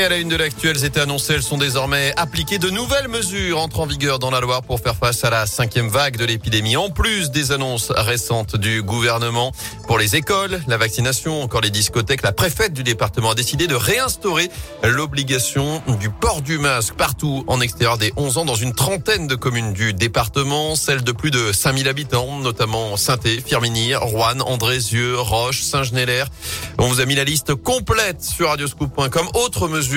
Et à la une de l'actu, elles étaient annoncées, elles sont désormais appliquées. De nouvelles mesures entrent en vigueur dans la Loire pour faire face à la cinquième vague de l'épidémie. En plus des annonces récentes du gouvernement pour les écoles, la vaccination, encore les discothèques, la préfète du département a décidé de réinstaurer l'obligation du port du masque partout en extérieur des 11 ans dans une trentaine de communes du département, celles de plus de 5000 habitants, notamment saint Firminy, Rouen, Andrézieux, Roche, Saint-Genélaire. On vous a mis la liste complète sur radioscoop.com. Autre mesure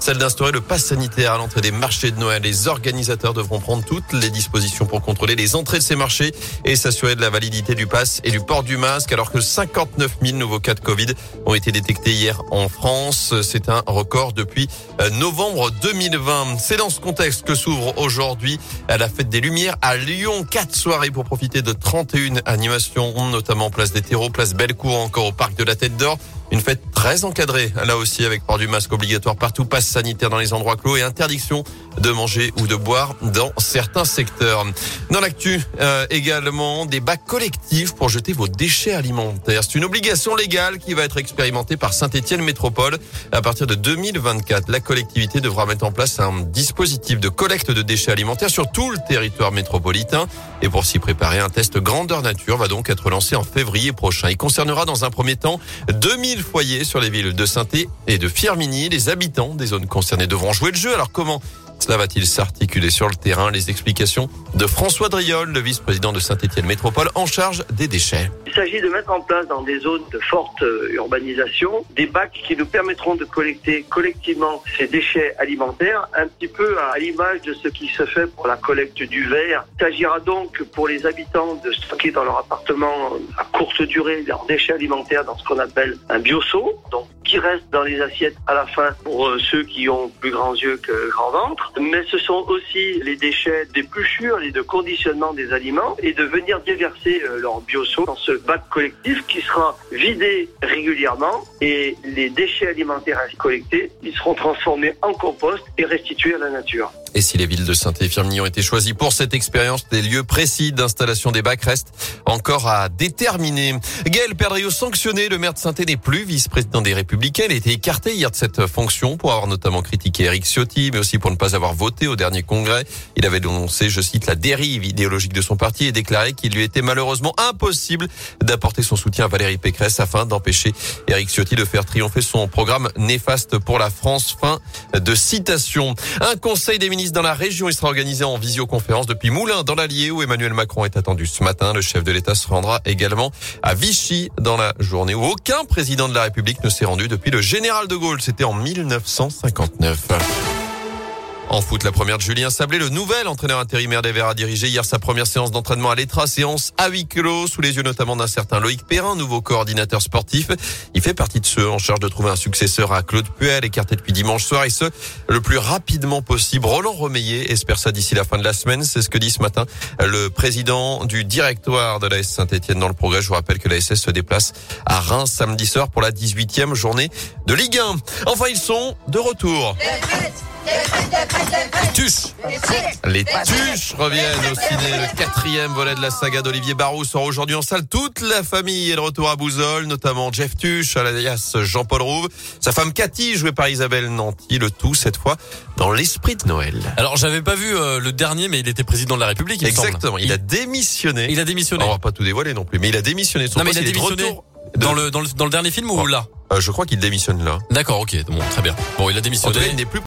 celle d'instaurer le pass sanitaire à l'entrée des marchés de Noël. Les organisateurs devront prendre toutes les dispositions pour contrôler les entrées de ces marchés et s'assurer de la validité du pass et du port du masque alors que 59 000 nouveaux cas de Covid ont été détectés hier en France. C'est un record depuis euh, novembre 2020. C'est dans ce contexte que s'ouvre aujourd'hui la fête des Lumières à Lyon. Quatre soirées pour profiter de 31 animations, notamment place des terreaux, place Bellecour, encore au parc de la Tête d'Or. Une fête très encadrée, là aussi avec port du masque obligatoire partout, passe sanitaire dans les endroits clos et interdiction de manger ou de boire dans certains secteurs. Dans l'actu euh, également, des bacs collectifs pour jeter vos déchets alimentaires. C'est une obligation légale qui va être expérimentée par Saint-Étienne Métropole. À partir de 2024, la collectivité devra mettre en place un dispositif de collecte de déchets alimentaires sur tout le territoire métropolitain. Et pour s'y préparer, un test grandeur nature va donc être lancé en février prochain. Il concernera dans un premier temps 2000 foyers sur les villes de saint et de Firminy. Les habitants des zones concernées devront jouer le jeu. Alors comment cela va-t-il s'articuler sur le terrain? Les explications de François Driol, le vice-président de Saint-Étienne Métropole en charge des déchets. Il s'agit de mettre en place dans des zones de forte euh, urbanisation des bacs qui nous permettront de collecter collectivement ces déchets alimentaires, un petit peu à l'image de ce qui se fait pour la collecte du verre. Il s'agira donc pour les habitants de stocker dans leur appartement à courte durée leurs déchets alimentaires dans ce qu'on appelle un bioseau, donc qui reste dans les assiettes à la fin pour euh, ceux qui ont plus grands yeux que grand ventre. Mais ce sont aussi les déchets d'épluchure et de conditionnement des aliments et de venir déverser euh, leur bioseau dans ce bac collectif qui sera vidé régulièrement et les déchets alimentaires collectés, ils seront transformés en compost et restitués à la nature. Et si les villes de saint et ont été choisies pour cette expérience, des lieux précis d'installation des bacs restent encore à déterminer. Gaël Perdriau sanctionné, le maire de saint n'est plus vice-président des Républicains. Il a été écarté hier de cette fonction pour avoir notamment critiqué Eric Ciotti, mais aussi pour ne pas avoir voté au dernier congrès. Il avait dénoncé, je cite, la dérive idéologique de son parti et déclaré qu'il lui était malheureusement impossible d'apporter son soutien à Valérie Pécresse afin d'empêcher Eric Ciotti de faire triompher son programme néfaste pour la France. Fin de citation. Un conseil des dans la région. Il sera organisé en visioconférence depuis Moulins dans l'Allier où Emmanuel Macron est attendu ce matin. Le chef de l'État se rendra également à Vichy dans la journée où aucun président de la République ne s'est rendu depuis le général de Gaulle. C'était en 1959. En foot, la première de Julien Sablé, le nouvel entraîneur intérimaire des Verts a dirigé hier sa première séance d'entraînement à l'Etra, séance à huis clos, sous les yeux notamment d'un certain Loïc Perrin, nouveau coordinateur sportif. Il fait partie de ceux en charge de trouver un successeur à Claude Puel, écarté depuis dimanche soir, et ce, le plus rapidement possible. Roland Remeillet espère ça d'ici la fin de la semaine. C'est ce que dit ce matin le président du directoire de la Saint-Etienne dans le progrès. Je vous rappelle que la SS se déplace à Reims samedi soir pour la 18e journée de Ligue 1. Enfin, ils sont de retour. Les tuches Les tuches reviennent au ciné. Le quatrième volet de la saga d'Olivier Barou sort aujourd'hui en salle. Toute la famille est de retour à Bouzol, notamment Jeff Tuche, alias Jean-Paul Rouve, sa femme Cathy, jouée par Isabelle Nanty, le tout cette fois dans l'esprit de Noël. Alors j'avais pas vu euh, le dernier, mais il était président de la République. Exactement, il, a démissionné. Il a démissionné. On va pas tout dévoiler non plus, mais il a démissionné. Son non, mais il a démissionné dans, le, dans, le, dans le dernier film ou là euh, Je crois qu'il démissionne là. D'accord, ok, bon, très bien. Bon, il a démissionné. il n'est plus